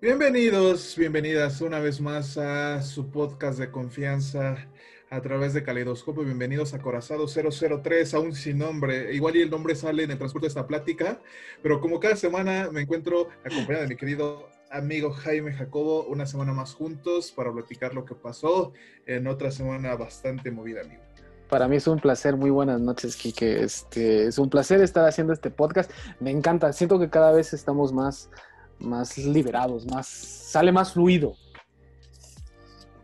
Bienvenidos, bienvenidas una vez más a su podcast de confianza a través de Caleidoscopio. Bienvenidos a Corazado 003, aún sin nombre. Igual y el nombre sale en el transcurso de esta plática, pero como cada semana me encuentro acompañado de mi querido amigo Jaime Jacobo, una semana más juntos para platicar lo que pasó en otra semana bastante movida, amigo. Para mí es un placer, muy buenas noches, Kike. Este, es un placer estar haciendo este podcast. Me encanta, siento que cada vez estamos más, más liberados, más, sale más fluido.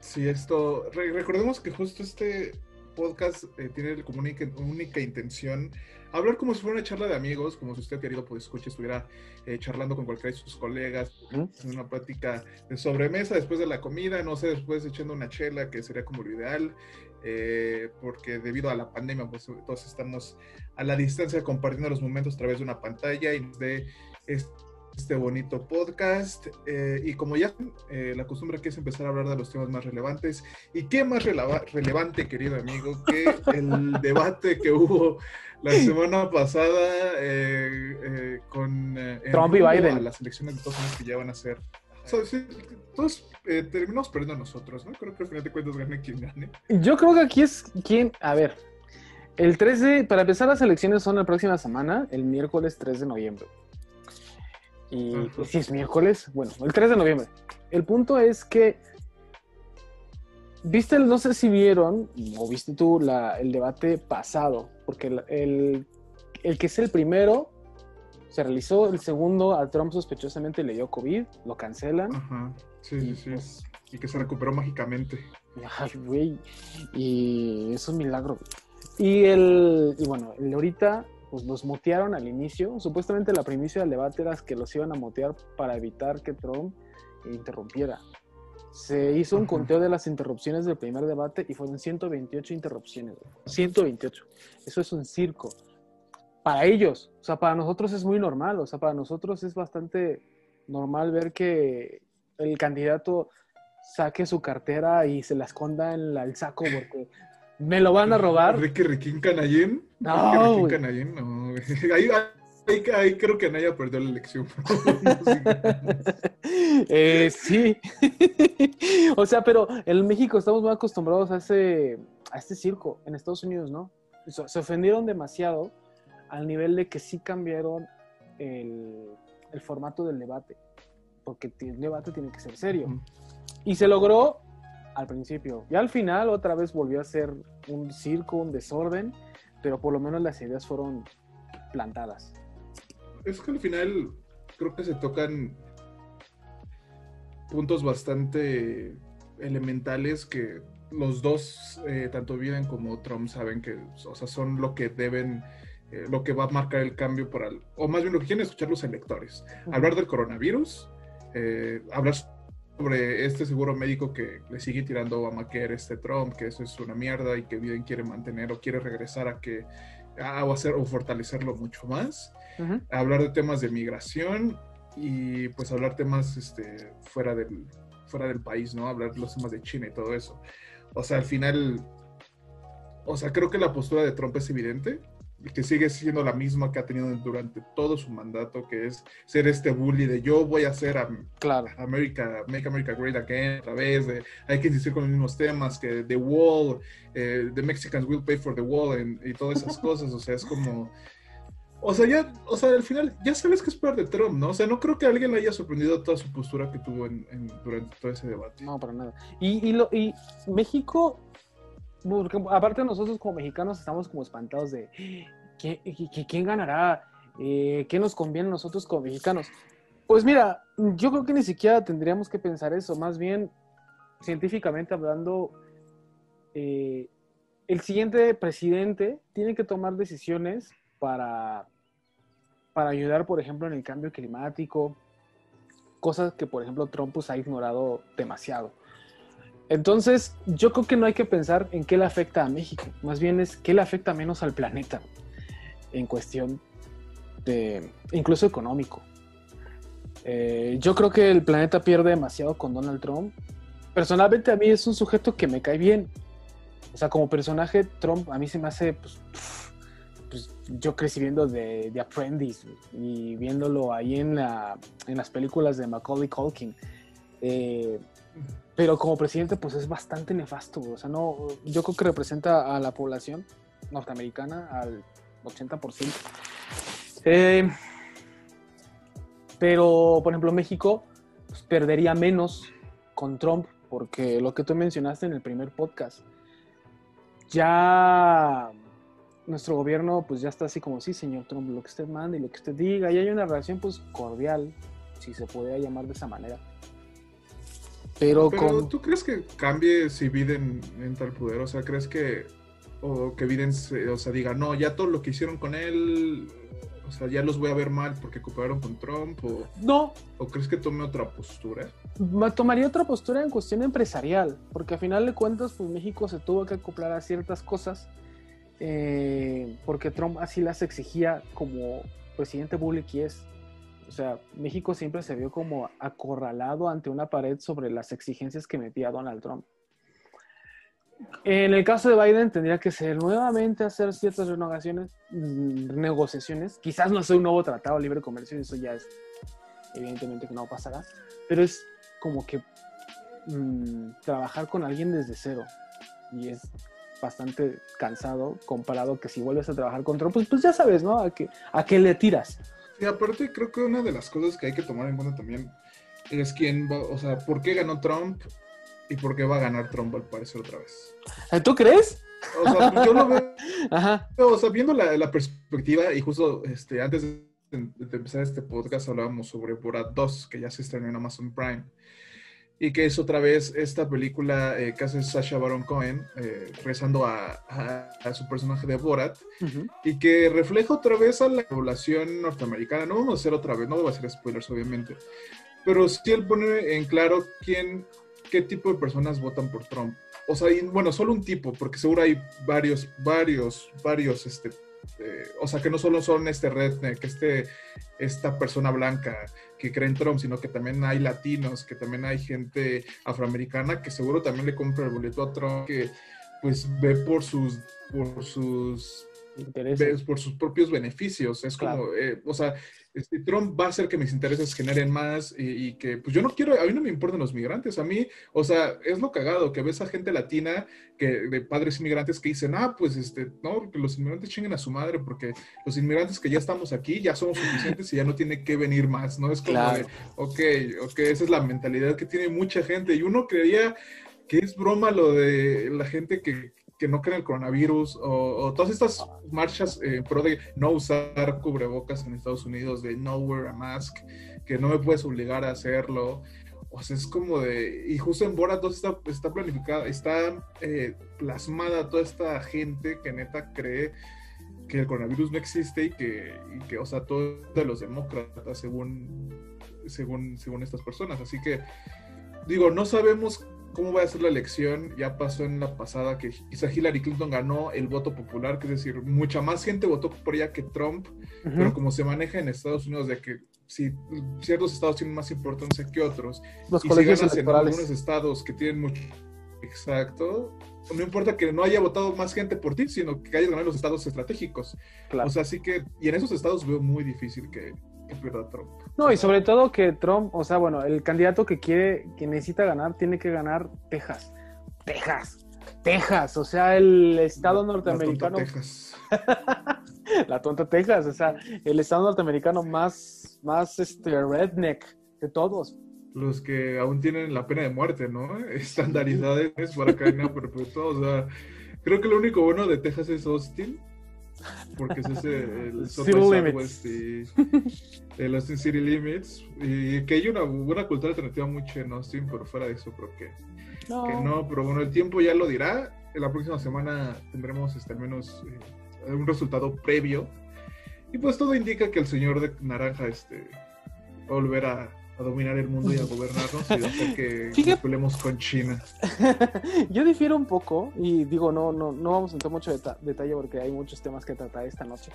Sí, esto, recordemos que justo este podcast eh, tiene como única, única, intención hablar como si fuera una charla de amigos, como si usted querido pues escuche estuviera eh, charlando con cualquiera de sus colegas, en una plática de sobremesa después de la comida, no sé, después echando una chela, que sería como lo ideal, eh, porque debido a la pandemia, pues todos estamos a la distancia compartiendo los momentos a través de una pantalla y de este bonito podcast. Eh, y como ya eh, la costumbre aquí es empezar a hablar de los temas más relevantes. ¿Y qué más relevante, querido amigo, que el debate que hubo la semana pasada eh, con Trump y Biden? las elecciones de Estados Unidos que ya van a ser. todos terminamos perdiendo nosotros, ¿no? Creo que al final de cuentas gane quien gane. Yo creo que aquí es quien, a ver, el 13, para empezar las elecciones son la próxima semana, el miércoles 3 de noviembre. Y si es miércoles, bueno, el 3 de noviembre. El punto es que, viste, no sé si vieron, o viste tú el debate pasado, porque el, que es el primero se realizó, el segundo a Trump sospechosamente le dio COVID, lo cancelan. Ajá, sí, sí, sí. Pues y que se recuperó mágicamente. Ay, güey. Y es un milagro. Y el, y bueno, el de ahorita pues los mutearon al inicio. Supuestamente la primicia del debate era que los iban a mutear para evitar que Trump interrumpiera. Se hizo un conteo de las interrupciones del primer debate y fueron 128 interrupciones. 128. Eso es un circo. Para ellos, o sea, para nosotros es muy normal, o sea, para nosotros es bastante normal ver que el candidato saque su cartera y se la esconda en el saco porque me lo van a robar. Ricky Riquín Canallín. No. Ricky Canallín, no. Ahí, ahí, creo que Naya perdió la elección. eh, sí. o sea, pero en México estamos muy acostumbrados a ese, a este circo. En Estados Unidos, ¿no? Se ofendieron demasiado al nivel de que sí cambiaron el, el formato del debate. Porque el debate tiene que ser serio. Y se logró al principio. Y al final otra vez volvió a ser un circo, un desorden, pero por lo menos las ideas fueron plantadas. Es que al final creo que se tocan puntos bastante elementales que los dos, eh, tanto Biden como Trump, saben que o sea, son lo que deben, eh, lo que va a marcar el cambio para, o más bien lo que quieren escuchar los electores. Hablar del coronavirus, eh, hablar sobre este seguro médico que le sigue tirando a Obamacare este Trump, que eso es una mierda y que Biden quiere mantener o quiere regresar a que a, o hacer o fortalecerlo mucho más. Hablar de temas de migración y pues hablar temas este, fuera, del, fuera del país, ¿no? Hablar los temas de China y todo eso. O sea, al final, o sea, creo que la postura de Trump es evidente que sigue siendo la misma que ha tenido durante todo su mandato, que es ser este bully de yo voy a hacer a, claro. America, Make America Great Again, a través de, hay que insistir con los mismos temas, que The Wall, eh, The Mexicans will pay for the wall y todas esas cosas, o sea, es como... O sea, ya, o sea, al final ya sabes que es peor de Trump, ¿no? O sea, no creo que alguien le haya sorprendido toda su postura que tuvo en, durante todo ese debate. No, para nada. Y, y, lo, y México porque aparte nosotros como mexicanos estamos como espantados de quién ganará, eh, qué nos conviene a nosotros como mexicanos. Pues mira, yo creo que ni siquiera tendríamos que pensar eso, más bien científicamente hablando, eh, el siguiente presidente tiene que tomar decisiones para, para ayudar, por ejemplo, en el cambio climático, cosas que, por ejemplo, Trump pues, ha ignorado demasiado. Entonces, yo creo que no hay que pensar en qué le afecta a México, más bien es qué le afecta menos al planeta en cuestión de incluso económico. Eh, yo creo que el planeta pierde demasiado con Donald Trump. Personalmente a mí es un sujeto que me cae bien. O sea, como personaje, Trump a mí se me hace pues, pues, yo crecí viendo de, de Apprentice y viéndolo ahí en, la, en las películas de Macaulay Culkin. Eh, pero como presidente, pues es bastante nefasto. O sea, no, yo creo que representa a la población norteamericana al 80%. Eh, pero, por ejemplo, México pues, perdería menos con Trump, porque lo que tú mencionaste en el primer podcast, ya nuestro gobierno pues ya está así como, sí, señor Trump, lo que usted mande y lo que usted diga, y hay una relación pues cordial, si se podría llamar de esa manera. Pero, Pero ¿tú crees que cambie si Biden entra al poder? O sea, ¿crees que o que Biden o sea, diga, no, ya todo lo que hicieron con él, o sea, ya los voy a ver mal porque cooperaron con Trump? O, no. ¿O crees que tome otra postura? Tomaría otra postura en cuestión empresarial, porque a final de cuentas, pues México se tuvo que acoplar a ciertas cosas eh, porque Trump así las exigía como presidente Bullock y es. O sea, México siempre se vio como acorralado ante una pared sobre las exigencias que metía Donald Trump. En el caso de Biden tendría que ser nuevamente hacer ciertas renovaciones, mm, negociaciones. Quizás no sea un nuevo tratado de libre comercio, eso ya es evidentemente que no pasará, pero es como que mmm, trabajar con alguien desde cero. Y es bastante cansado comparado que si vuelves a trabajar con Trump, pues, pues ya sabes, ¿no? A qué, a qué le tiras. Y aparte creo que una de las cosas que hay que tomar en cuenta también es quién va, o sea, ¿por qué ganó Trump y por qué va a ganar Trump al parecer otra vez? ¿Eh, ¿Tú crees? O sea, pues, yo lo veo, Ajá. o sea, viendo la, la, perspectiva y justo este, antes de, de, empezar este podcast hablábamos sobre Borat 2, que ya se estrenó en Amazon Prime y que es otra vez esta película eh, que hace Sasha Baron Cohen, eh, rezando a, a, su personaje de Borat, y que refleja otra vez a la población norteamericana. No vamos a hacer otra vez, no voy a hacer spoilers, obviamente, pero sí él pone en claro quién, qué tipo de personas votan por Trump. O sea, y, bueno, solo un tipo, porque seguro hay varios, varios, varios este, eh, o sea, que no solo son este redneck, este, esta persona blanca que cree en Trump, sino que también hay latinos, que también hay gente afroamericana que seguro también le compra el boleto a Trump, que pues ve por sus, por sus, ve por sus propios beneficios. Es como, eh, o sea, este, Trump va a hacer que mis intereses generen más y, que, pues yo no quiero, a mí no me importan los migrantes, a mí, o sea, es lo cagado que ves a gente latina que, de padres inmigrantes que dicen, ah, pues este, no, que los inmigrantes chinguen a su madre porque los inmigrantes que ya estamos aquí ya somos suficientes y ya no tiene que venir más, ¿no? Es como de, ok, ok, esa es la mentalidad que tiene mucha gente y uno creía que es broma lo de la gente que, que no creen el coronavirus o, todas estas marchas eh, pro de no usar cubrebocas en Estados Unidos, de no wear a mask, que no me puedes obligar a hacerlo. O sea, es como de... Y justo en Borat 2 está, está planificada, está eh, plasmada toda esta gente que neta cree que el coronavirus no existe y que, y que o sea, todos de los demócratas según, según, según estas personas. Así que, digo, no sabemos cómo va a ser la elección. Ya pasó en la pasada que quizá Hillary Clinton ganó el voto popular, que es decir, mucha más gente votó por ella que Trump, pero como se maneja en Estados Unidos de que si ciertos estados tienen más importancia que otros, Los y si ganas en algunos estados que tienen mucho... Exacto. No importa que no haya votado más gente por ti, sino que haya ganado los estados estratégicos. Claro. O sea, así que, y en esos estados veo muy difícil que, que pierda Trump. No, y sobre todo que Trump, o sea, bueno, el candidato que quiere, que necesita ganar, tiene que ganar Texas. Texas. Texas, o sea, el estado la, norteamericano. La tonta Texas. la tonta Texas, o sea, el estado norteamericano más, más este, redneck de todos. Los que aún tienen la pena de muerte, ¿no? Estandaridades para cadena perpetua. O sea, creo que lo único bueno de Texas es Austin porque es ese el Southwest y el Austin City Limits y que hay una buena cultura alternativa mucho en Austin, pero fuera de eso creo que no. que no, pero bueno, el tiempo ya lo dirá. En la próxima semana tendremos este, al menos eh, un resultado previo. Y pues todo indica que el señor de naranja este, va a dominar el mundo y a gobernarnos y hacer que nos peleemos con China. Yo difiero un poco y digo, no, no, no vamos a entrar mucho deta detalle porque hay muchos temas que tratar esta noche.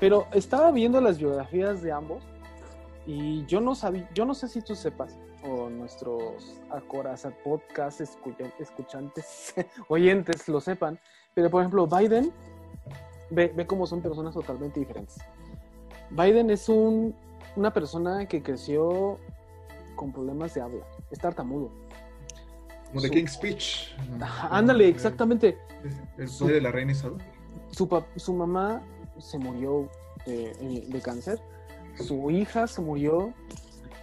Pero estaba viendo las biografías de ambos y yo no sabía, yo no sé si tú sepas o nuestros Acoraza podcast escuchantes, oyentes lo sepan, pero por ejemplo Biden ve, ve cómo son personas totalmente diferentes. Biden es un, una persona que creció con problemas de habla, es tartamudo. Como de Su- King's Speech. Ajá, ándale, exactamente. El padre de la reina Isabel. Su, su mamá se murió de, de cáncer, su hija se murió,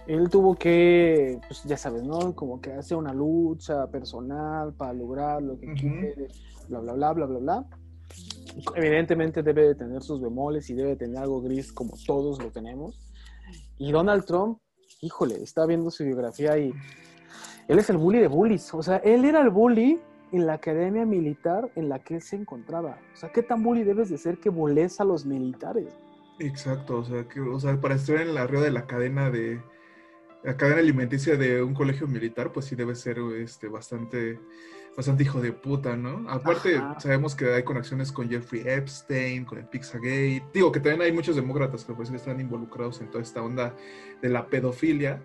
él tuvo que, pues ya sabes, ¿no? Como que hacer una lucha personal para lograr lo que Ujú. quiere, bla, bla, bla, bla, bla, bla. Evidentemente debe de tener sus bemoles y debe de tener algo gris como todos lo tenemos. Y Donald Trump, híjole, está viendo su biografía y él es el bully de bullies. O sea, él era el bully en la academia militar en la que él se encontraba. O sea, ¿qué tan bully debes de ser que boles a los militares? Exacto, o sea, que, o sea, para estar en la arriba de la cadena de la cadena alimenticia de un colegio militar, pues sí debe ser este bastante bastante hijo de puta, ¿no? Aparte, Ajá. sabemos que hay conexiones con Jeffrey Epstein, con el Pizzagate. Digo que también hay muchos demócratas que pues están involucrados en toda esta onda de la pedofilia.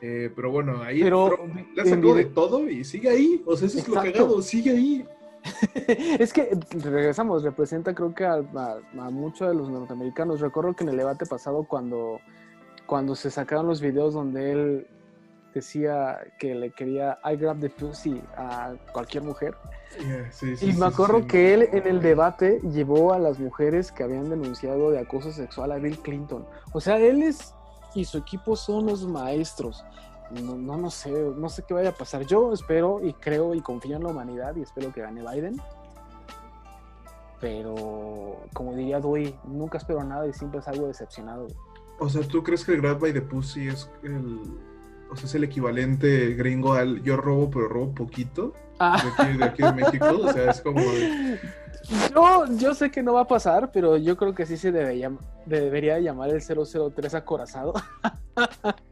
Eh, pero bueno, ahí Pero, en sacado de todo y sigue ahí. O sea, eso es lo cagado, sigue ahí. es que regresamos, representa creo que a, a, a muchos de los norteamericanos. Recuerdo que en el debate pasado cuando, cuando se sacaron los videos donde él decía que le quería I grab the pussy a cualquier mujer. Yeah, sí, sí, Y me acuerdo sí. que él en el debate llevó a las mujeres que habían denunciado de acoso sexual a Bill Clinton. O sea, él es y su equipo son los maestros. No, no, no sé, no sé qué vaya a pasar. Yo espero y creo y confío en la humanidad y espero que gane Biden. Pero, como diría Dewey, nunca espero nada y siempre salgo decepcionado. O sea, ¿tú crees que el Grab by the Pussy es el, o sea, es el equivalente gringo al yo robo, pero robo poquito? Ah. De aquí, de aquí de México. O sea, es como. de- Yo, yo sé que no va a pasar, pero yo creo que sí se debe llam- debería llamar el 003 acorazado.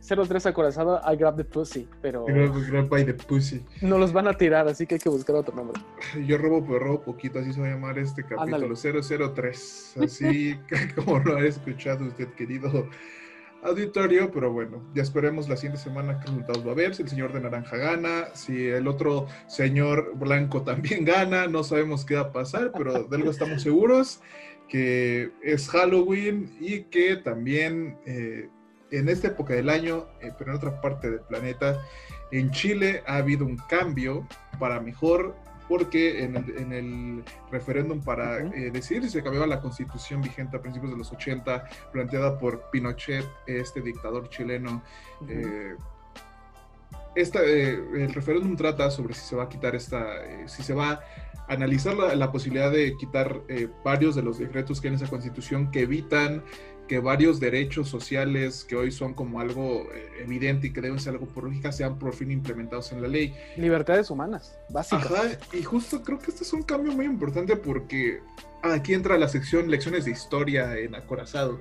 03 acorazado, I grab the pussy, pero Grab, grab by the Pussy. no los van a tirar, así que hay que buscar otro nombre. Yo robo, pero robo poquito. Así se va a llamar este capítulo Ándale. 003. Así como lo ha escuchado usted, querido auditorio. Pero bueno, ya esperemos la siguiente semana qué resultados va a haber. Si el señor de naranja gana, si el otro señor blanco también gana. No sabemos qué va a pasar, pero de algo estamos seguros. que es Halloween y que también eh, en esta época del año, eh, pero en otra parte del planeta, en Chile ha habido un cambio para mejor porque en el, en el referéndum para eh, decidir si se cambiaba la constitución vigente a principios de los 80, planteada por Pinochet, este dictador chileno, eh, esta, eh, el referéndum trata sobre si se va a quitar esta, eh, si se va a analizar la, la posibilidad de quitar eh, varios de los decretos que hay en esa constitución que evitan que varios derechos sociales que hoy son como algo eh, evidente y que deben ser algo por lógica sean por fin implementados en la ley. Libertades humanas, básicas. Ajá, y justo creo que este es un cambio muy importante porque aquí entra la sección lecciones de historia en acorazado.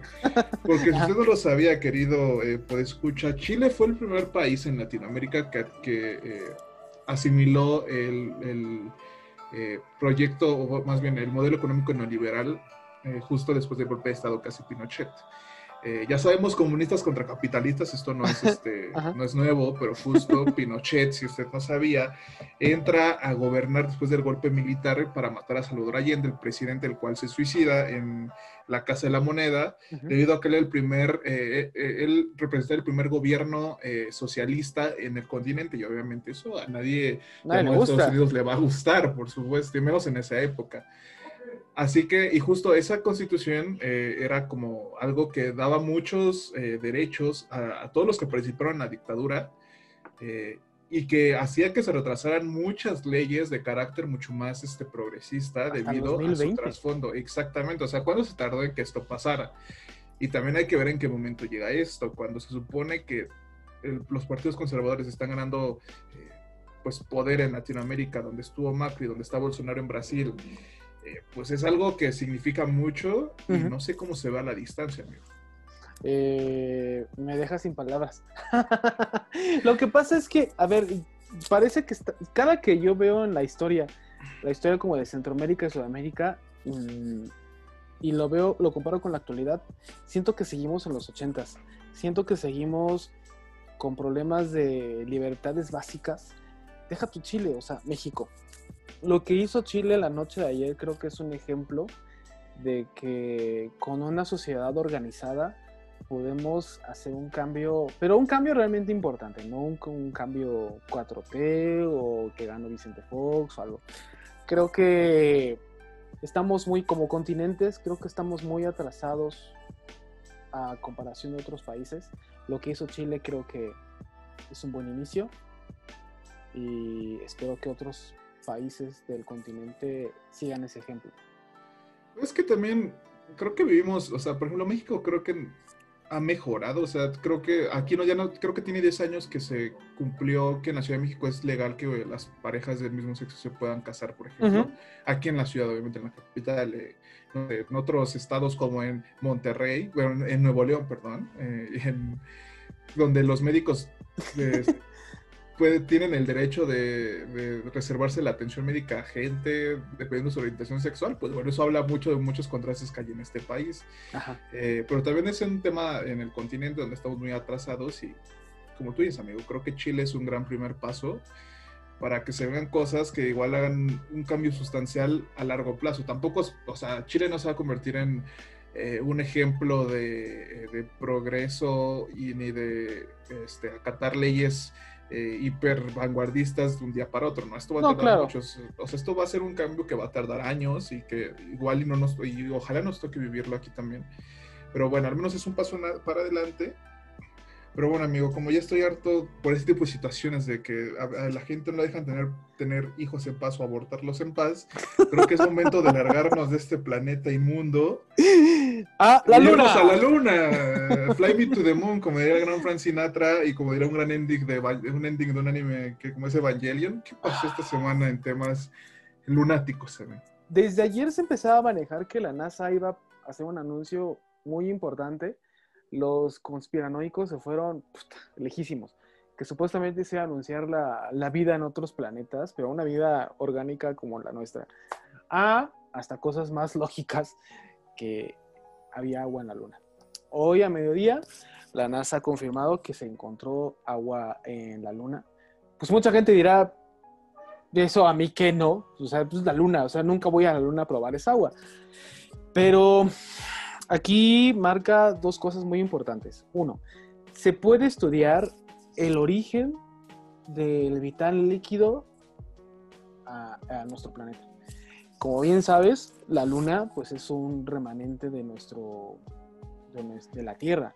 Porque si usted no lo sabía, querido, eh, pues escucha, Chile fue el primer país en Latinoamérica que, que eh, asimiló el, el, eh, proyecto, o más bien el modelo económico neoliberal, eh, justo después del golpe de Estado casi Pinochet. Eh, ya sabemos comunistas contra capitalistas, esto no es, este, no es nuevo, pero justo Pinochet, si usted no sabía, entra a gobernar después del golpe militar para matar a Salvador Allende, el presidente, el cual se suicida en la Casa de la Moneda, debido a que él, el primer, eh, eh, él representa el primer gobierno socialista en el continente y obviamente eso a nadie Nadie Estados. Unidos le va a gustar, por supuesto, y menos en esa época. Así que, y justo esa constitución eh, era como algo que daba muchos eh, derechos a, a todos los que participaron en la dictadura eh, y que hacía que se retrasaran muchas leyes de carácter mucho más este, progresista Hasta debido a su 2020. trasfondo. Exactamente, o sea, ¿cuándo se tardó en que esto pasara? Y también hay que ver en qué momento llega esto, cuando se supone que el- los partidos conservadores están ganando pues poder en Latinoamérica, donde estuvo Macri, donde está Bolsonaro en Brasil, eh, pues es algo que significa mucho y no sé cómo se va a la distancia, amigo. Eh, me deja sin palabras. Lo que pasa es que, a ver, parece que está- cada que yo veo en la historia, la historia como de Centroamérica y Sudamérica, mm, y lo veo, lo comparo con la actualidad, siento que seguimos en los ochentas. Siento que seguimos con problemas de libertades básicas. Deja tu Chile, o sea, México. Lo que hizo Chile la noche de ayer creo que es un ejemplo de que con una sociedad organizada podemos hacer un cambio, pero un cambio realmente importante, no un, cambio 4T o que ganó Vicente Fox o algo. Creo que estamos muy, como continentes, creo que estamos muy atrasados a comparación de otros países. Lo que hizo Chile creo que es un buen inicio y espero que otros países del continente sigan ese ejemplo. Es que también creo que vivimos, o sea, por ejemplo, México creo que ha mejorado, o sea, creo que aquí no ya no creo que tiene 10 años que se cumplió que en la Ciudad de México es legal que las parejas del mismo sexo se puedan casar, por ejemplo. Aquí en la ciudad, obviamente en la capital, eh, en otros estados como en Monterrey, bueno, en Nuevo León, perdón, eh, en, donde los médicos eh, tienen el derecho de, reservarse la atención médica a gente dependiendo de su orientación sexual, pues bueno, eso habla mucho de muchos contrastes que hay en este país. Eh, pero también es un tema en el continente donde estamos muy atrasados y como tú dices, amigo, creo que Chile es un gran primer paso para que se vean cosas que igual hagan un cambio sustancial a largo plazo. Tampoco, o sea, Chile no se va a convertir en eh, un ejemplo de, de, progreso y ni de este, acatar leyes eh, hiper vanguardistas de un día para otro, ¿no? Esto va a tardar muchos, o sea, esto va a ser un cambio que va a tardar años y que igual y no nos, y ojalá nos toque vivirlo aquí también. Pero bueno, al menos es un paso para adelante pero bueno, amigo, como ya estoy harto por este tipo de situaciones de que a, la gente no dejan tener, tener hijos en paz o abortarlos en paz, creo que es momento de largarnos de este planeta inmundo. ¡Ah, la luna! a la luna! Fly me to the moon, como diría el gran Frank Sinatra y como diría un gran ending de, un ending de un anime que como es Evangelion. ¿Qué pasó esta semana en temas lunáticos? ¿sabes? Desde ayer se empezaba a manejar que la NASA iba a hacer un anuncio muy importante los conspiranoicos se fueron lejísimos, que supuestamente se iba a anunciar la, vida en otros planetas, pero una vida orgánica como la nuestra, a hasta cosas más lógicas que había agua en la Luna. Hoy a mediodía, la NASA ha confirmado que se encontró agua en la Luna. Pues mucha gente dirá, eso a mí que no, o sea, pues la Luna, o sea, nunca voy a la Luna a probar esa agua. Pero Aquí marca dos cosas muy importantes. Uno, se puede estudiar el origen del vital líquido a, nuestro planeta. Como bien sabes, la Luna pues es un remanente de nuestro de, la Tierra.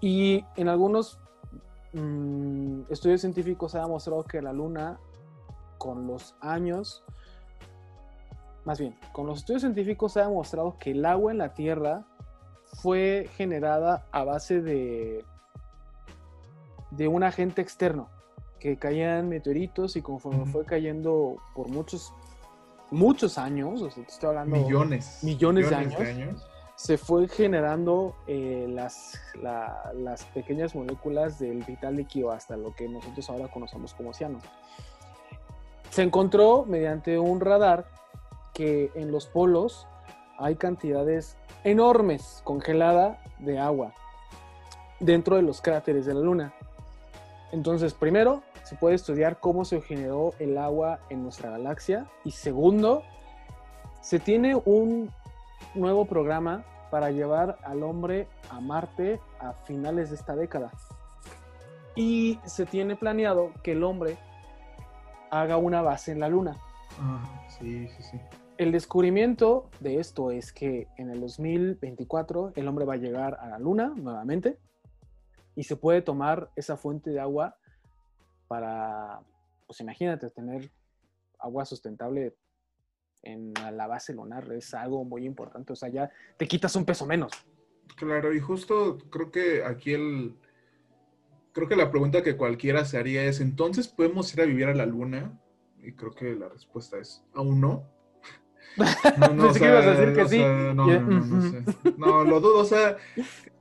Y en algunos mm, estudios científicos se ha demostrado que la Luna con los años más bien, con los estudios científicos se ha demostrado que el agua en la Tierra fue generada a base de, de un agente externo, que caían meteoritos y conforme fue cayendo por muchos, muchos años, o sea, estoy hablando... Millones. Millones, de, años, Se fue generando eh, las, las pequeñas moléculas del vital líquido hasta lo que nosotros ahora conocemos como océano. Se encontró mediante un radar que en los polos hay cantidades enormes congelada de agua dentro de los cráteres de la Luna. Entonces, primero, se puede estudiar cómo se generó el agua en nuestra galaxia. Y segundo, se tiene un nuevo programa para llevar al hombre a Marte a finales de esta década. Y se tiene planeado que el hombre haga una base en la Luna. Sí, sí, sí. El descubrimiento de esto es que en el 2024 el hombre va a llegar a la luna nuevamente y se puede tomar esa fuente de agua para, pues imagínate, tener agua sustentable en la base lunar es algo muy importante. O sea, ya te quitas un peso menos. Claro, y justo creo que aquí el... Creo que la pregunta que cualquiera se haría es, ¿entonces podemos ir a vivir a la luna? Y creo que la respuesta es, aún no no, no, o sea, a decir que sí. no, no, no, sé. No, lo dudo, o sea,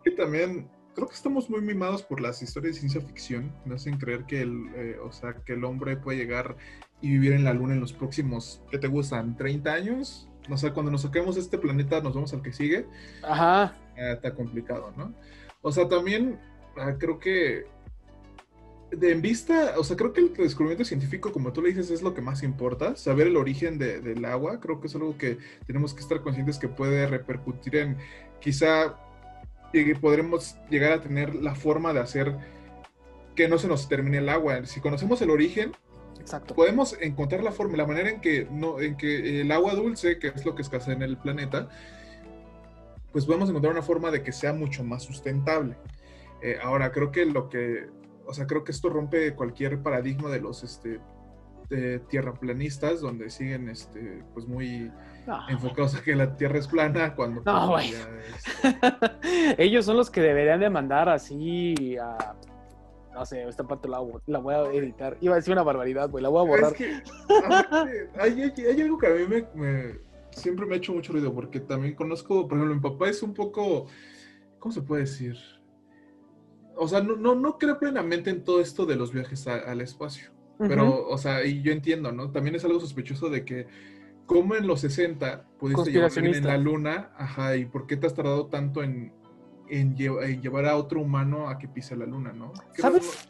que también creo que estamos muy mimados por las historias de ciencia ficción. Me hacen creer que el, eh, o sea, que el hombre puede llegar y vivir en la luna en los próximos, ¿qué te gustan? ¿30 años? No sé, cuando nos saquemos de este planeta, nos vamos al que sigue. Ajá. está complicado, ¿no? O sea, también ah, creo que de en vista, o sea, creo que el descubrimiento científico, como tú le dices, es lo que más importa. Saber el origen de- del agua, creo que es algo que tenemos que estar conscientes que puede repercutir en quizá llegue- podremos llegar a tener la forma de hacer que no se nos termine el agua. Si conocemos el origen, Exacto. podemos encontrar la forma, la manera en que, no, en que el agua dulce, que es lo que escasea en el planeta, pues podemos encontrar una forma de que sea mucho más sustentable. Eh, ahora, creo que lo que, o sea, creo que esto rompe cualquier paradigma de los este, de tierraplanistas, donde siguen este, pues muy No. enfocados a que la Tierra es plana, cuando pues, No, güey. ya es- Ellos son los que deberían de mandar así a... No sé, esta parte la, voy- la voy a editar. Iba a decir una barbaridad, güey, la voy a borrar. Es que, aparte, hay, hay- hay algo que a mí me, me- siempre me ha hecho mucho ruido, porque también conozco, por ejemplo, mi papá es un poco, ¿cómo se puede decir? O sea, no, no, no creo plenamente en todo esto de los viajes a- al espacio, pero, o sea, y yo entiendo, ¿no? También es algo sospechoso de que, como en los 60 pudiste llevar a alguien en la luna, ajá, y por qué te has tardado tanto en, en, lle- en llevar a otro humano a que pise la luna, ¿no? ¿Sabes?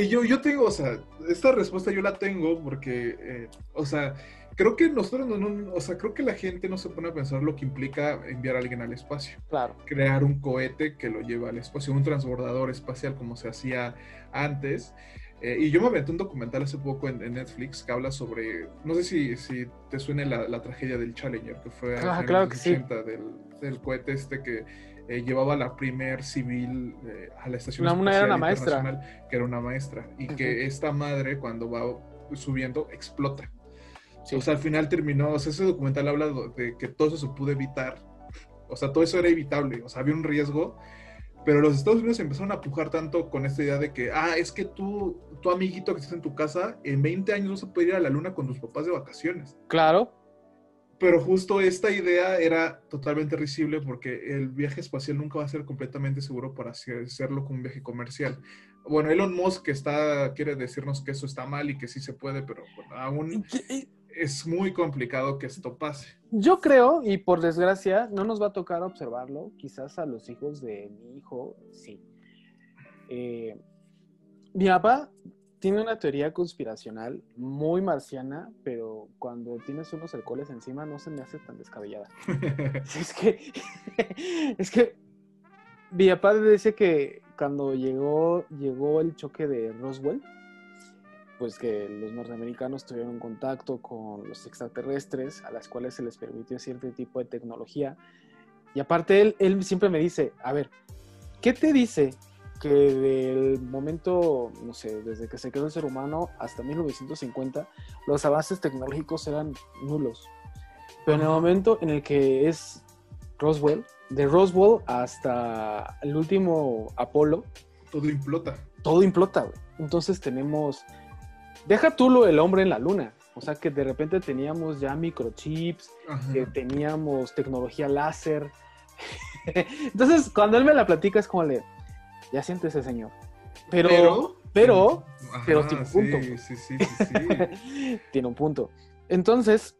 Y yo, yo tengo, o sea, esta respuesta yo la tengo porque, eh, o sea, creo que nosotros, no, no- o sea, creo que la gente no se pone a pensar lo que implica enviar a alguien al espacio. Claro. Crear un cohete que lo lleva al espacio, un transbordador espacial como se hacía antes. Eh, y yo me aventé un documental hace poco en, en Netflix que habla sobre, no sé si, si te suene la, la tragedia del Challenger, que fue Ah, a claro que los sí. 80, del, del cohete este que eh, llevaba la primer civil eh, a la estación Una- una- era espacial una maestra. que era una maestra, y que esta madre cuando va subiendo explota. Sí. O sea, al final terminó, o sea, ese documental habla de que todo eso se pudo evitar. O sea, todo eso era evitable, o sea, había un riesgo. Pero los Estados Unidos empezaron a pujar tanto con esta idea de que, ah, es que tú, tu amiguito que estás en tu casa, en 20 años no se puede ir a la luna con tus papás de vacaciones. Claro. Pero justo esta idea era totalmente risible porque el viaje espacial nunca va a ser completamente seguro para hacer- hacerlo como un viaje comercial. Bueno, Elon Musk está, quiere decirnos que eso está mal y que sí se puede, pero bueno, aún es muy complicado que esto pase. Yo creo, y por desgracia, no nos va a tocar observarlo. Quizás a los hijos de mi hijo, sí. Eh, mi papá tiene una teoría conspiracional muy marciana, pero cuando tienes unos alcoholes encima no se me hace tan descabellada. Es que, es que mi papá decía que cuando llegó, llegó el choque de Roswell, pues que los norteamericanos tuvieron contacto con los extraterrestres, a las cuales se les permitió cierto tipo de tecnología. Y aparte él, él siempre me dice, a ver, ¿qué te dice que del momento, no sé, desde que se creó el ser humano hasta 1950, los avances tecnológicos eran nulos? Pero en el momento en el que es Roswell, de Roswell hasta el último Apolo, Todo implota. todo implota, güey. Entonces tenemos. Deja tú lo del hombre en la luna. O sea que de repente teníamos ya microchips, Ajá. que teníamos tecnología láser. Entonces, cuando él me la platica, es como le. Ya siéntese, señor. Pero. pero- Ajá, pero tiene sí, punto. Sí, sí, sí, sí. tiene un punto. Entonces,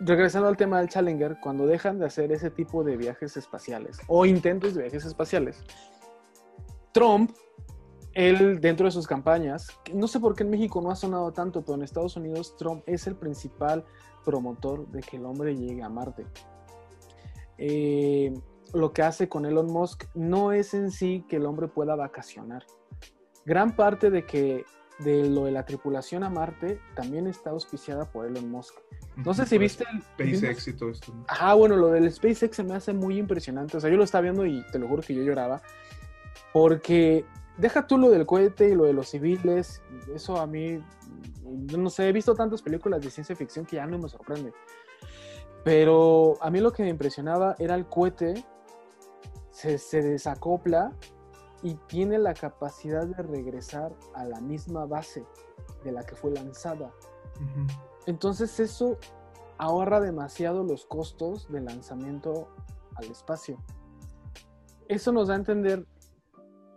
regresando al tema del Challenger, cuando dejan de hacer ese tipo de viajes espaciales o intentos de viajes espaciales, Trump, él dentro de sus campañas, no sé por qué en México no ha sonado tanto, pero en Estados Unidos Trump es el principal promotor de que el hombre llegue a Marte. Eh, lo que hace con Elon Musk no es en sí que el hombre pueda vacacionar. Gran parte de que de lo de la tripulación a Marte también está auspiciada por Elon Musk. No sé si viste el... SpaceX y todo esto. Ajá, bueno, lo del SpaceX se me hace muy impresionante. O sea, yo lo estaba viendo y te lo juro que yo lloraba. Porque deja tú lo del cohete y lo de los civiles. Eso a mí, yo no sé, he visto tantas películas de ciencia ficción que ya no me sorprende. Pero a mí lo que me impresionaba era el cohete. Se, se desacopla y tiene la capacidad de regresar a la misma base de la que fue lanzada. Entonces eso ahorra demasiado los costos de lanzamiento al espacio. Eso nos da a entender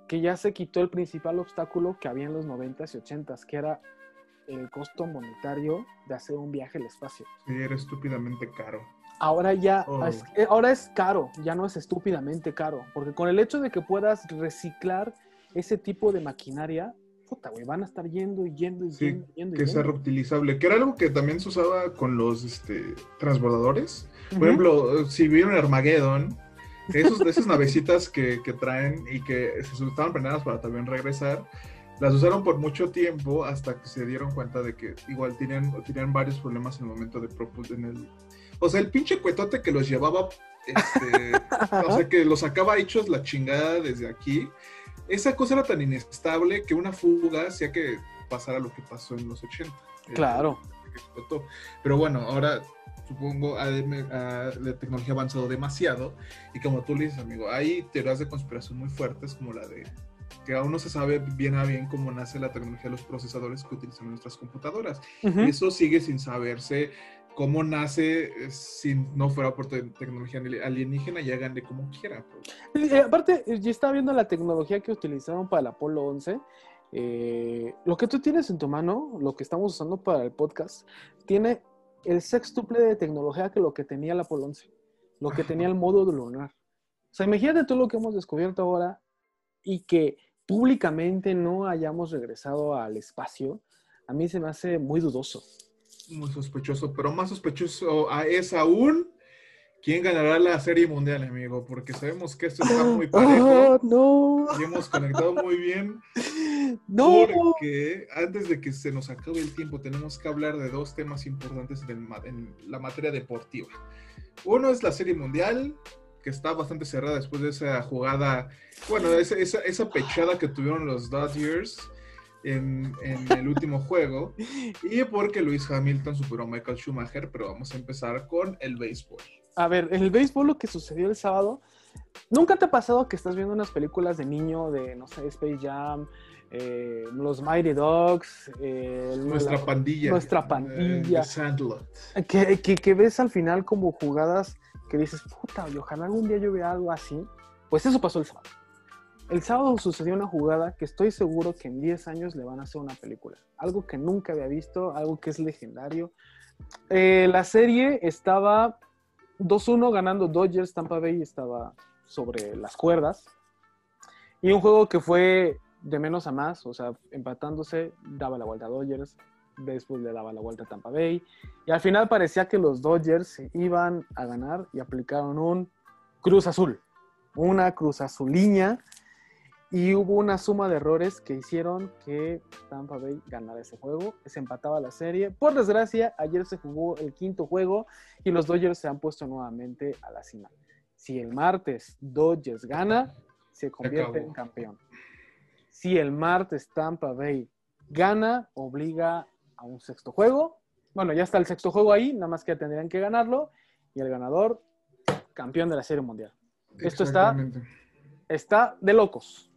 que ya se quitó el principal obstáculo que había en los 90s y 80s, que era el costo monetario de hacer un viaje al espacio. Sí, era estúpidamente caro. Ahora ya Oh. es, eh, ahora es caro, ya no es estúpidamente caro, porque con el hecho de que puedas reciclar ese tipo de maquinaria, puta, güey, van a estar yendo y yendo y Sí, yendo, yendo. y que sea yendo. reutilizable, que era algo que también se usaba con los este, transbordadores. Por ejemplo, si vieron Armageddon, esos, esas navecitas que, que traen y que se estaban planeadas para también regresar, las usaron por mucho tiempo hasta que se dieron cuenta de que igual tenían, tenían varios problemas en el momento de propulsión. En el... O sea, el pinche cuetote que los llevaba, este, o sea, que los sacaba hechos la chingada desde aquí. Esa cosa era tan inestable que una fuga hacía que pasara lo que pasó en los 80. eh, Claro. que explotó. Pero bueno, ahora supongo ha la tecnología ha avanzado demasiado y como tú le dices, amigo, hay teorías de conspiración muy fuertes como la de que aún no se sabe bien a bien cómo nace la tecnología de los procesadores que utilizan nuestras computadoras. Ujú. Y eso sigue sin saberse cómo nace eh, si no fuera por te- tecnología alienígena y hagan de como quiera. pues. Eh, aparte, eh, yo estaba viendo la tecnología que utilizaron para el Apolo 11. eh, lo que tú tienes en tu mano, lo que estamos usando para el podcast, tiene el sextuple de tecnología que lo que tenía el Apolo 11, lo que tenía el módulo lunar. O sea, imagínate tú lo que hemos descubierto ahora y que públicamente no hayamos regresado al espacio. A mí se me hace muy dudoso. Muy sospechoso, pero más sospechoso es aún quién ganará la serie mundial, amigo, porque sabemos que esto está muy parejo. ¡Ah, no! y hemos conectado muy bien ¡No! porque antes de que se nos acabe el tiempo tenemos que hablar de dos temas importantes en, el ma- en la materia deportiva. Uno es la Serie Mundial, que está bastante cerrada después de esa jugada, bueno, esa, esa, esa pechada que tuvieron los Dodgers en, en el último juego, y porque Luis Hamilton superó a Michael Schumacher, pero vamos a empezar con el béisbol. A ver, en el béisbol lo que sucedió el sábado, ¿nunca te ha pasado que estás viendo unas películas de niño de, no sé, Space Jam, eh, los Mighty Dogs, eh, Nuestra la- pandilla. nuestra eh, pandilla. Que, que- que ves al final como jugadas que dices, puta, y ojalá algún día yo vea algo así? Pues eso pasó el sábado. El sábado sucedió una jugada que estoy seguro que en 10 años le van a hacer una película. Algo que nunca había visto, algo que es legendario. Eh, la serie estaba 2-1 ganando Dodgers, Tampa Bay estaba sobre las cuerdas. Y un juego que fue de menos a más, o sea, empatándose, daba la vuelta a Dodgers, después le daba la vuelta a Tampa Bay. Y al final parecía que los Dodgers iban a ganar y aplicaron un cruz azul, una cruz azuliña. Y hubo una suma de errores que hicieron que Tampa Bay ganara ese juego. Se empataba la serie. Por desgracia, ayer se jugó el quinto juego y los Dodgers se han puesto nuevamente a la cima. Si el martes Dodgers gana, se convierte en campeón. Si el martes Tampa Bay gana, obliga a un sexto juego. Bueno, ya está el sexto juego ahí, nada más que tendrían que ganarlo. Y el ganador, campeón de la Serie Mundial. Esto está-. Está de locos.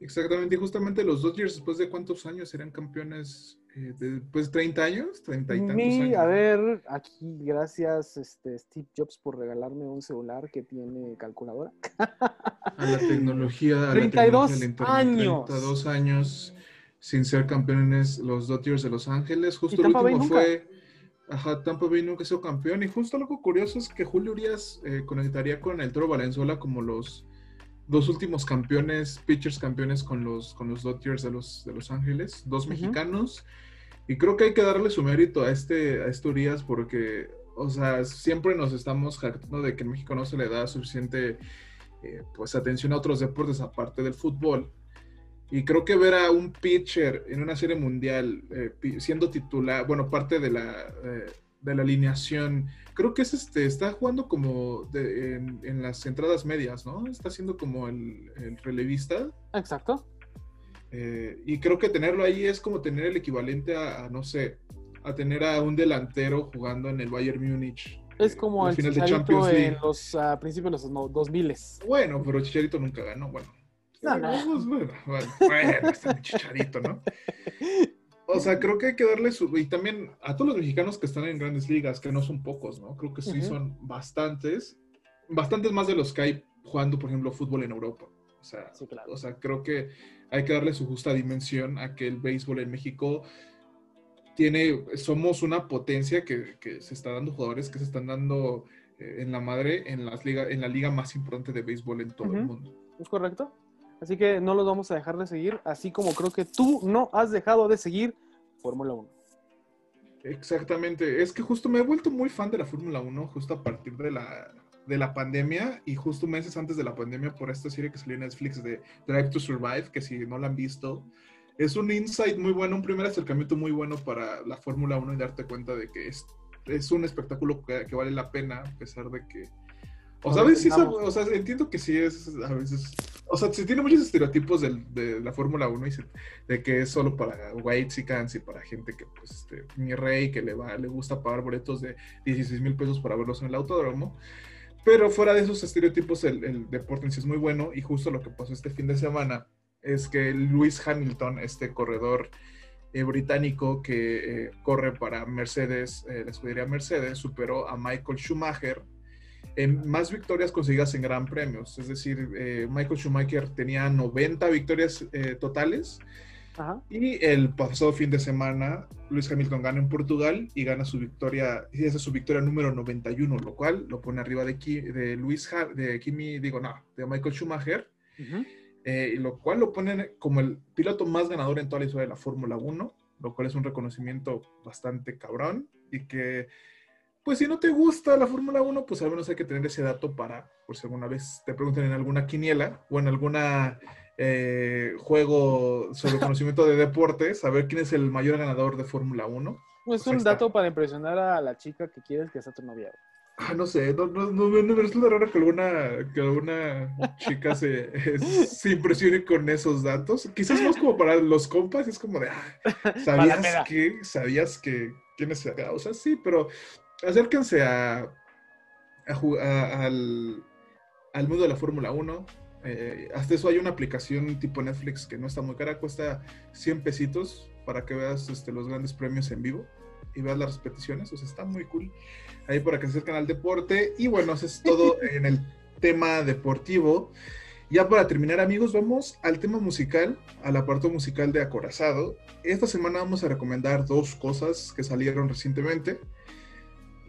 Exactamente, y justamente los Dodgers, después de cuántos años eran campeones, eh, de- después de 30 años, 30 y tantos Mi, años. a ver, aquí, gracias este, Steve Jobs por regalarme un celular que tiene calculadora. A la tecnología, a 32 la tecnología años. 32 años sin ser campeones los Dodgers de Los Ángeles. Justo ¿Y el último fue, ajá, Tampa Bay nunca ha sido campeón. Y justo algo curioso es que Julio Urias eh, conectaría con el Toro Valenzuela como los dos últimos campeones, pitchers campeones con los, con los Dodgers de Los, de los Ángeles, dos mexicanos. Y creo que hay que darle su mérito a este, a este Urias porque, o sea, siempre nos estamos jactando de que en México no se le da suficiente eh, pues atención a otros deportes aparte del fútbol. Y creo que ver a un pitcher en una serie mundial eh, siendo titular, bueno, parte de la, eh, de la alineación, creo que es este, está jugando como de- en, en las entradas medias, ¿no? Está siendo como el, el relevista. Exacto. Eh, y creo que tenerlo ahí es como tener el equivalente a, a, no sé, a tener a un delantero jugando en el Bayern Múnich. Es eh, como el final de Champions en League. los ah, principios de los no- 2000 Bueno, pero Chicharito nunca ganó, bueno. No, no. Pues, bueno, bueno, bueno, está mi Chicharito, ¿no? O sea, creo que hay que darle su... Y también a todos los mexicanos que están en grandes ligas, que no son pocos, ¿no? Creo que sí son bastantes. Bastantes más de los que hay jugando, por ejemplo, fútbol en Europa. O sea, Sí, claro. o sea, creo que hay que darle su justa dimensión a que el béisbol en México tiene, somos una potencia que, que se está dando jugadores que se están dando eh, en la madre en, las liga, en la liga más importante de béisbol en todo el mundo. ¿Es correcto? Así que no los vamos a dejar de seguir, así como creo que tú no has dejado de seguir Fórmula 1. Exactamente, es que justo me he vuelto muy fan de la Fórmula 1 justo a partir de la, de la pandemia y justo meses antes de la pandemia por esta serie que salió en Netflix de Drive to Survive, que si no la han visto, es un insight muy bueno, un primer acercamiento muy bueno para la Fórmula 1 y darte cuenta de que es, es un espectáculo que, que, vale la pena, a pesar de que... O sí, o sea, entiendo que sí es a veces... O sea, se tiene muchos estereotipos de, la Fórmula 1 y de que es solo para white y para gente que, pues, este, mi rey, que le, va, le gusta pagar boletos de 16 mil pesos para verlos en el autódromo. Pero fuera de esos estereotipos, el, el, deporte en sí es muy bueno y justo lo que pasó este fin de semana es que Lewis Hamilton, este corredor eh, británico que eh, corre para Mercedes, eh, la escudería Mercedes, superó a Michael Schumacher en más victorias conseguidas en gran premios. Es decir, eh, Michael Schumacher tenía 90 victorias eh, totales. Ajá. Y el pasado fin de semana, Lewis Hamilton gana en Portugal y gana su victoria, y esa es su victoria número 91, lo cual lo pone arriba de, de Luis, de Kimi, digo, no, de Michael Schumacher. Uh -huh. eh, lo cual lo ponen como el piloto más ganador en toda la historia de la Fórmula 1, lo cual es un reconocimiento bastante cabrón y que pues si no te gusta la Fórmula 1, pues al menos hay que tener ese dato para, por si alguna vez te preguntan en alguna quiniela o en alguna eh, juego sobre conocimiento de deportes, saber quién es el mayor ganador de Fórmula 1. Pues, pues un dato está. para impresionar a la chica que quieres que sea tu novia. Ah, no sé, no, no, no, no me resulta raro que alguna, que alguna chica se, se, impresione con esos datos. Quizás más como para los compas, es como de, ah, ¿sabías que? ¿Sabías que? ¿Quién es? O sea, sí, pero acérquense a, a, a al, al, mundo de la Fórmula 1. Eh, hasta eso hay una aplicación tipo Netflix que no está muy cara, cuesta 100 pesitos para que veas este, los grandes premios en vivo y veas las repeticiones. O sea, está muy cool. Ahí para que se acerquen al deporte. Y bueno, eso es todo en el tema deportivo. Ya para terminar, amigos, vamos al tema musical, al apartado musical de Acorazado. Esta semana vamos a recomendar dos cosas que salieron recientemente.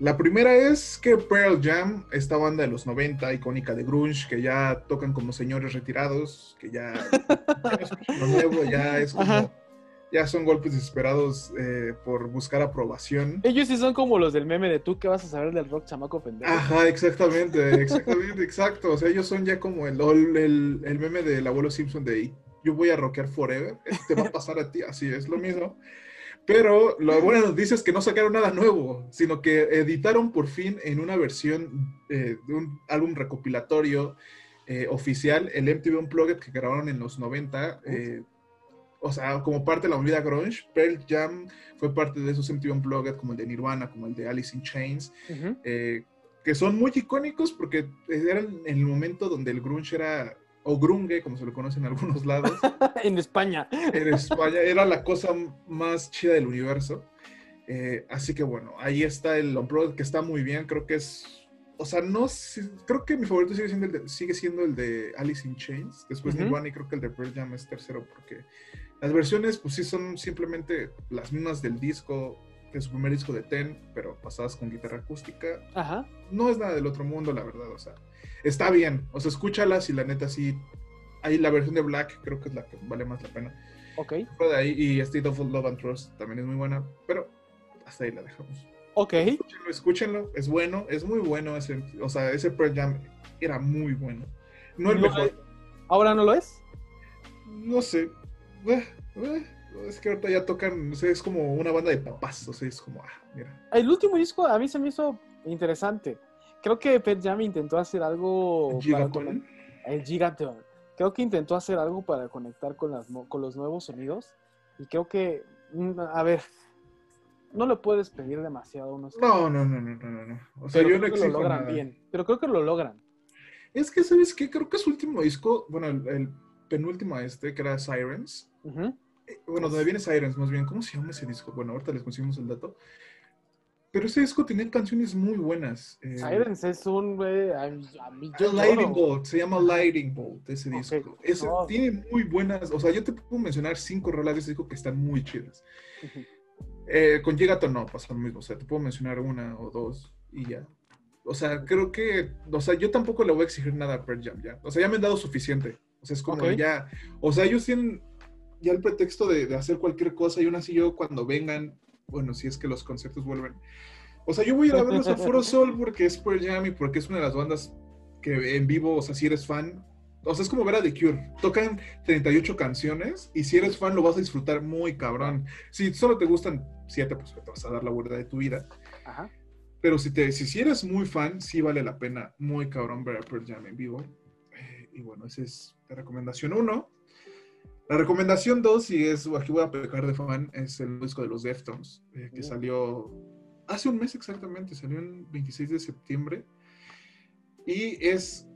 La primera es que Pearl Jam, esta banda de los 90, icónica de grunge, que ya tocan como señores retirados, que ya, lo nuevo, ya es como, Ajá. ya son golpes desesperados eh, por buscar aprobación. Ellos sí son como los del meme de tú que vas a saber del rock chamaco pendejo. Ajá, exactamente, exactamente, exacto. O sea, ellos son ya como el, el, el meme del abuelo Simpson de yo voy a rockear forever, te va a pasar a ti, así es lo mismo. Pero la buena noticia es que no sacaron nada nuevo, sino que editaron por fin en una versión eh, de un álbum recopilatorio eh, oficial el MTV Unplugged que grabaron en los 90. Eh, o sea, como parte de la movida grunge, Pearl Jam fue parte de esos MTV Unplugged como el de Nirvana, como el de Alice in Chains, uh -huh. que son muy icónicos porque eran en el momento donde el grunge era o grunge, como se lo conoce en algunos lados. en España. En España era la cosa más chida del universo. Eh, así que bueno, ahí está el Unplugged, que está muy bien. Creo que es. O sea, no. Creo que mi favorito sigue siendo el de, sigue siendo el de Alice in Chains. Después uh -huh. Nirvana y creo que el de Pearl Jam es tercero, porque las versiones, pues sí, son simplemente las mismas del disco, de su primer disco de Ten, pero pasadas con guitarra acústica. Ajá. No es nada del otro mundo, la verdad. O sea, está bien. O sea, escúchalas y la neta sí. Ahí la versión de Black creo que es la que vale más la pena. Ok. De ahí, y State of Love and Trust también es muy buena, pero hasta ahí la dejamos. Ok. Escúchenlo, escúchenlo. es bueno, es muy bueno. Ese, o sea, ese Pearl Jam era muy bueno. No el ¿No mejor. ¿Ahora no lo es? No sé. Eh, eh, es que ahorita ya tocan, no sé, es como una banda de papás, o sea, es como, ah, mira. El último disco a mí se me hizo interesante. Creo que Pearl Jam intentó hacer algo. ¿Gigaton? Para, el Gigaton. Creo que intentó hacer algo para conectar con, las, con los nuevos sonidos. Y creo que, mm, a ver, no le puedes pedir demasiado a unos. No, no, no, no, no, no. O sea, pero yo no que lo logran nada. bien. Pero creo que lo logran. Es que, ¿sabes qué? Creo que su último disco, bueno, el, el penúltimo este, que era Sirens. Uh -huh. Bueno, donde viene Sirens, más bien. ¿Cómo se llama ese disco? Bueno, ahorita les conseguimos el dato. Pero ese disco tenía canciones muy buenas. Eh, Sirens es un, güey, a, mí yo Lighting Bolt, se llama Lighting Bolt ese disco. Okay. Ese, oh. Tiene muy buenas, o sea, yo te puedo mencionar cinco rolas de ese disco que están muy chidas. Uh -huh. eh, con Llegato no pasa lo mismo, o sea, te puedo mencionar una o dos y ya. O sea, creo que, o sea, yo tampoco le voy a exigir nada a Pearl Jam ya. O sea, ya me han dado suficiente. O sea, es como Ok. ya, o sea, ellos tienen ya el pretexto de, de hacer cualquier cosa y aún así yo cuando vengan, bueno, si es que los conciertos vuelven. O sea, yo voy a ir a verlos a Foro Sol porque es Pearl Jam y porque es una de las bandas que en vivo, o sea, si eres fan, o sea, es como ver a The Cure. Tocan 38 canciones y si eres fan lo vas a disfrutar muy cabrón. Si solo te gustan 7, pues te vas a dar la vuelta de tu vida. Ajá. Pero si, te, si, si eres muy fan, sí vale la pena muy cabrón ver a Pearl Jam en vivo. Eh, y bueno, esa es la recomendación 1. La recomendación 2, y es, aquí voy a pecar de fan, es el disco de los Deftones, eh, que Mm. salió hace un mes exactamente, salió el 26 de septiembre. Y es,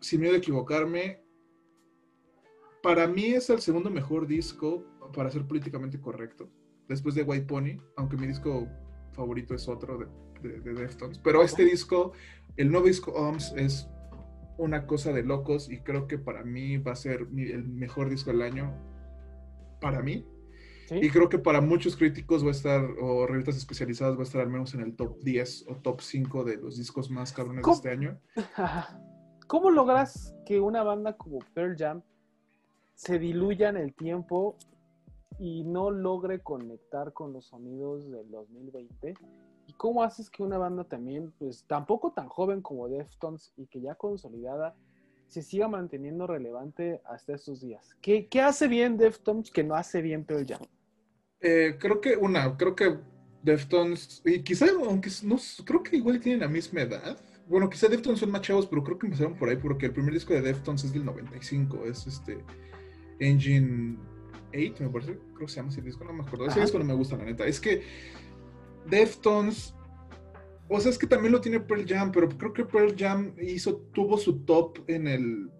sin miedo a equivocarme, para mí es el segundo mejor disco, para ser políticamente correcto, después de White Pony, aunque mi disco favorito es otro de, de, de Deftones. Pero este disco, el nuevo disco OMS, es una cosa de locos y creo que para mí va a ser mi- el mejor disco del año. Para mí. Sí. Y creo que para muchos críticos va a estar, o revistas especializadas, va a estar al menos en el top 10 o top 5 de los discos más cabrones de este año. ¿Cómo logras que una banda como Pearl Jam se diluya en el tiempo y no logre conectar con los sonidos del 2020? ¿Y cómo haces que una banda también, pues tampoco tan joven como Deftones y que ya consolidada, se siga manteniendo relevante hasta estos días? ¿Qué, qué hace bien Deftones que no hace bien Pearl Jam? Eh, creo que una, creo que Deftones, y quizá, aunque no, creo que igual tienen la misma edad. Bueno, quizá Deftones son más chavos, pero creo que empezaron por ahí porque el primer disco de Deftones es del 95, es este Engine 8, me parece, creo que se llama ese disco, no me acuerdo. Ese Ajá. disco no me gusta, la neta. Es que Deftones, o sea, es que también lo tiene Pearl Jam, pero creo que Pearl Jam hizo, tuvo su top en el,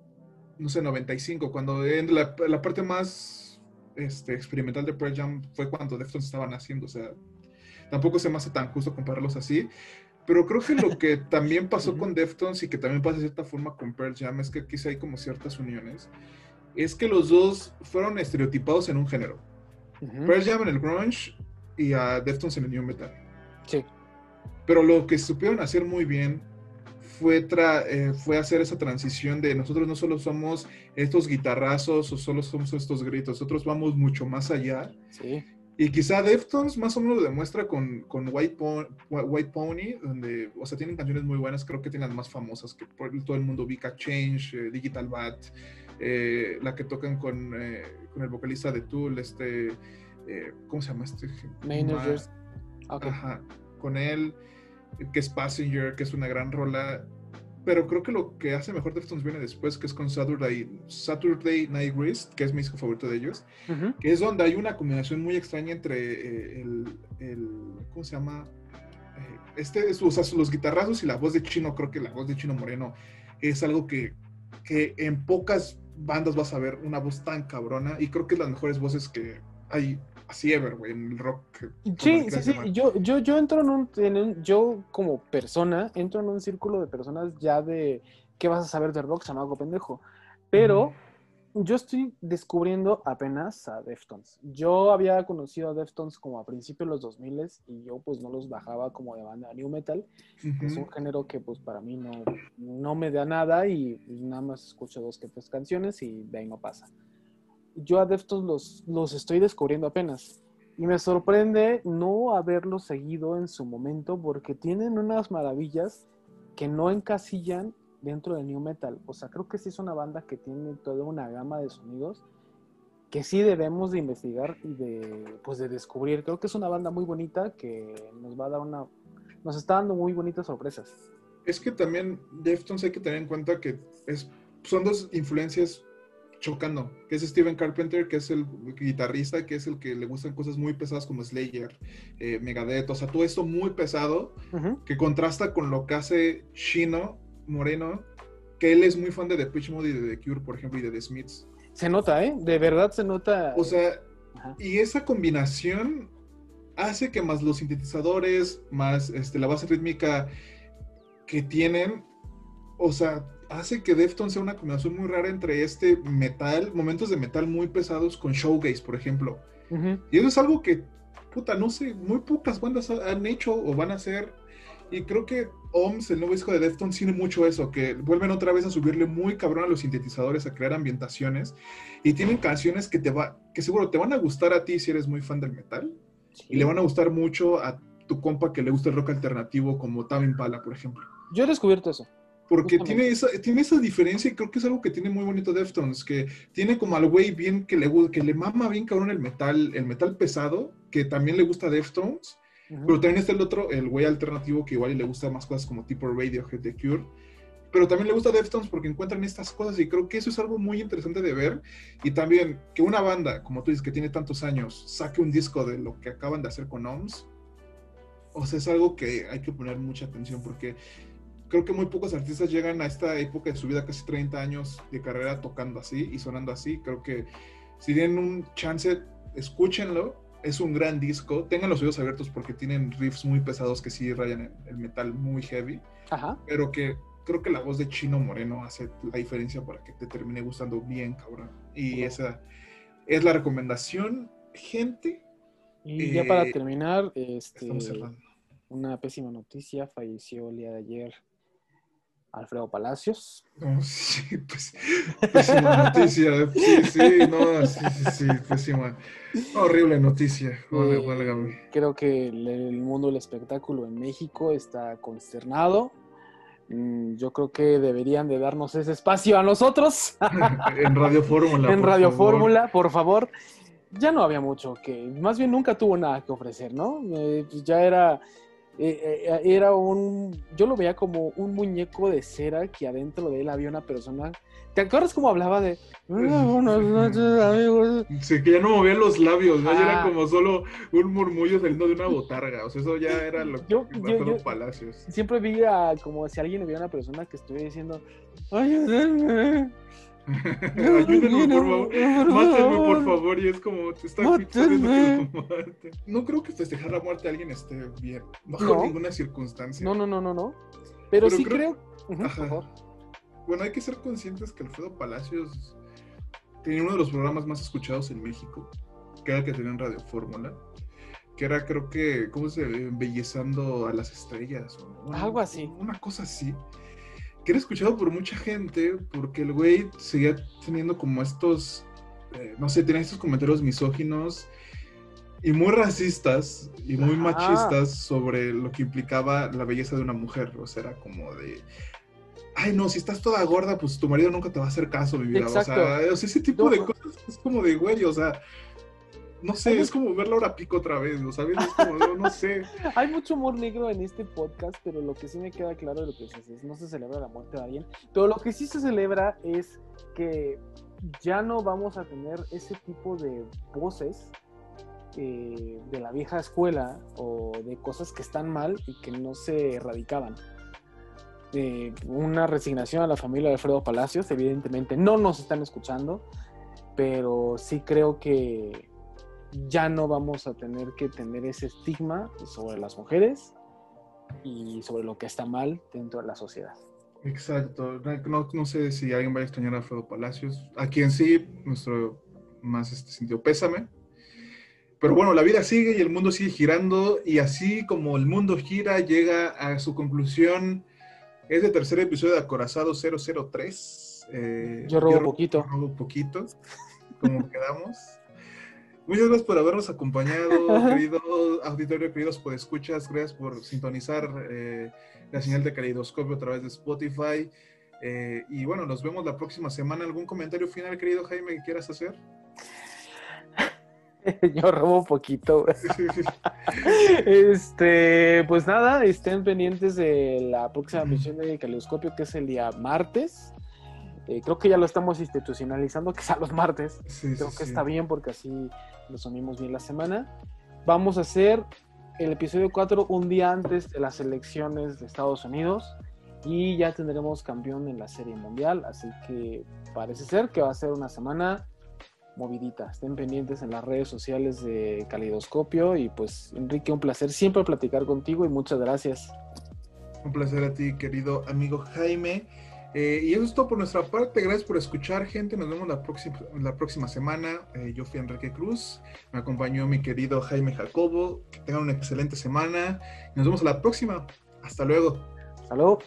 no sé, 95, cuando en la, la parte más este, experimental de Pearl Jam fue cuando Deftones estaban haciendo, o sea, tampoco se me hace tan justo compararlos así, pero creo que lo que también pasó con Deftones y que también pasa de cierta forma con Pearl Jam es que aquí sí hay como ciertas uniones, es que los dos fueron estereotipados en un género. Pearl Jam en el grunge y a Deftones en el new metal. Sí. Pero lo que supieron hacer muy bien fue, eh, fue hacer esa transición de nosotros no solo somos estos guitarrazos o solo somos estos gritos, nosotros vamos mucho más allá. Sí. Y quizá Deftones más o menos lo demuestra con, con White, Pon- White Pony, donde, o sea, tienen canciones muy buenas, creo que tienen las más famosas que por todo el mundo ubica, Change, eh, Digital Bat, eh, la que tocan con, eh, con el vocalista de Tool, este, eh, ¿cómo se llama este? Managers. Ok. Ajá, con él, que es Passenger, que es una gran rola. Pero creo que lo que hace mejor Deftones viene después, que es con Saturday, Saturday Night Wrist, que es mi disco favorito de ellos, que es donde hay una combinación muy extraña entre eh, el, el- ¿cómo se llama? Eh, este, es- o sea, los guitarrazos y la voz de Chino, creo que la voz de Chino Moreno es algo que, que en pocas bandas vas a ver una voz tan cabrona y creo que es las mejores voces que hay así ever, güey, en el rock. Sí, sí, sí. Yo, yo, yo entro en un, en un- yo como persona, entro en un círculo de personas ya de qué vas a saber de rock, chamaco pendejo. Pero yo estoy descubriendo apenas a Deftones. Yo había conocido a Deftones como a principios de los 2000 y yo pues no los bajaba como de banda new metal. que Es un género que pues para mí no, no me da nada y nada más escucho dos que tres canciones y de ahí no pasa. Yo a Deftones los, los estoy descubriendo apenas. Y me sorprende no haberlos seguido en su momento porque tienen unas maravillas que no encasillan dentro del new metal. O sea, creo que sí es una banda que tiene toda una gama de sonidos que sí debemos de investigar y de, pues de descubrir. Creo que es una banda muy bonita que nos va a dar una... Nos está dando muy bonitas sorpresas. Es que también Deftones hay que tener en cuenta que es, son dos influencias chocando, que es Steven Carpenter, que es el guitarrista, que es el que le gustan cosas muy pesadas como Slayer, eh, Megadeth, o sea, todo esto muy pesado, que contrasta con lo que hace Shino Moreno, que él es muy fan de The Pitch Mode y de The Cure, por ejemplo, y de The Smiths. Se nota, ¿eh? De verdad se nota. O sea, Ajá. y esa combinación hace que más los sintetizadores, más este, la base rítmica que tienen, o sea, hace que Deftones sea una combinación muy rara entre este metal, momentos de metal muy pesados con showgaze, por ejemplo. Y eso es algo que, puta, no sé, muy pocas bandas ha- han hecho o van a hacer. Y creo que OMS, el nuevo disco de Deftones, tiene mucho eso, que vuelven otra vez a subirle muy cabrón a los sintetizadores, a crear ambientaciones. Y tienen canciones que, te va, que seguro te van a gustar a ti si eres muy fan del metal. Y le van a gustar mucho a tu compa que le gusta el rock alternativo, como Tame Pala, por ejemplo. Yo he descubierto eso. Porque tiene esa, tiene esa diferencia y creo que es algo que tiene muy bonito Deftones, que tiene como al güey bien que le, que le mama bien cabrón el metal, el metal pesado, que también le gusta Deftones, pero también está el otro, el güey alternativo que igual le gusta más cosas como tipo Radiohead, The Cure, pero también le gusta Deftones porque encuentran estas cosas y creo que eso es algo muy interesante de ver y también que una banda, como tú dices, que tiene tantos años, saque un disco de lo que acaban de hacer con OMS, o sea, es algo que hay que poner mucha atención porque creo que muy pocos artistas llegan a esta época de su vida, casi 30 años de carrera, tocando así y sonando así. Creo que si tienen un chance, escúchenlo. Es un gran disco. Tengan los oídos abiertos porque tienen riffs muy pesados que sí rayan el metal muy heavy. Ajá. Pero que creo que la voz de Chino Moreno hace la diferencia para que te termine gustando bien, cabrón. Y esa es la recomendación, gente. Y ya para eh, terminar, este, una pésima noticia, falleció el día de ayer Alfredo Palacios. sí, pues, pésima noticia. Sí, sí, no, sí, sí, sí, pésima. Horrible noticia. Eh, creo que el, mundo del espectáculo en México está consternado. Mm, yo creo que deberían de darnos ese espacio a nosotros. en Radio Fórmula. En Radio Fórmula, por favor. Ya no había mucho que, más bien nunca tuvo nada que ofrecer, ¿no? Eh, pues ya era eh, eh, era un, yo lo veía como un muñeco de cera que adentro de él había una persona. ¿Te acuerdas cómo hablaba de buenas noches, amigos? Sí, que ya no movía los labios, ¿no? era como solo un murmullo saliendo de una botarga. O sea, eso ya era lo que yo, yo, Palacios. Siempre vi como si alguien hubiera una persona que estuviera diciendo, ayúdenme. Ayúdenme, por favor. Mátenme, por favor. Y es como, te está No creo que festejar la muerte de alguien esté bien. Bajo no. ninguna circunstancia. No, no, no, no, no. Pero, sí creo. bueno, hay que ser conscientes que Alfredo Palacios tenía uno de los programas más escuchados en México, que era que tenía en Radio Fórmula que era creo que, ¿cómo se embellezando a las estrellas? O, Algo así. Una cosa así que era escuchado por mucha gente porque el güey seguía teniendo como estos, eh, no sé, tenía estos comentarios misóginos y muy racistas y muy machistas sobre lo que implicaba la belleza de una mujer. O sea, era como de, ay no, si estás toda gorda, pues tu marido nunca te va a hacer caso, mi vida. O sea, ese tipo de cosas es como de, güey, o sea, no sé, es como ver Laura Pico otra vez, ¿no sabes? Es como, no, sé. Hay mucho humor negro en este podcast, pero lo que sí me queda claro de lo que es, no se celebra la muerte de alguien, pero lo que sí se celebra es que ya no vamos a tener ese tipo de voces eh, de la vieja escuela o de cosas que están mal y que no se erradicaban. Eh, una resignación a la familia de Alfredo Palacios, evidentemente no nos están escuchando, pero sí creo que ya no vamos a tener que tener ese estigma sobre las mujeres y sobre lo que está mal dentro de la sociedad. Exacto. No, sé si alguien va a extrañar a Alfredo Palacios. A quien sí, nuestro más este sentido pésame. Pero bueno, la vida sigue y el mundo sigue girando y así como el mundo gira, llega a su conclusión ese tercer episodio de Acorazado 003. Eh, yo robo poquito. robo poquito, como quedamos. Muchas gracias por habernos acompañado, querido auditorio, queridos por escuchas. Gracias por sintonizar eh, la señal de caleidoscopio a través de Spotify. Eh, y bueno, nos vemos la próxima semana. ¿Algún comentario final, querido Jaime, que quieras hacer? Yo robo un poquito. este, pues nada, estén pendientes de la próxima misión de Caleidoscopio, que es el día martes. Eh, creo que ya lo estamos institucionalizando, que sea los martes. creo que está bien porque así resumimos bien la semana. Vamos a hacer el episodio 4 un día antes de las elecciones de Estados Unidos y ya tendremos campeón en la Serie Mundial, así que parece ser que va a ser una semana movidita. Estén pendientes en las redes sociales de Calidoscopio y pues Enrique, un placer siempre platicar contigo y muchas gracias. Un placer a ti, querido amigo Jaime. Eh, y eso es todo por nuestra parte. Gracias por escuchar, gente. Nos vemos la próxima, la próxima semana. Eh, yo fui Enrique Cruz. Me acompañó mi querido Jaime Jacobo. Que tengan una excelente semana. Nos vemos la próxima. Hasta luego. Hasta luego.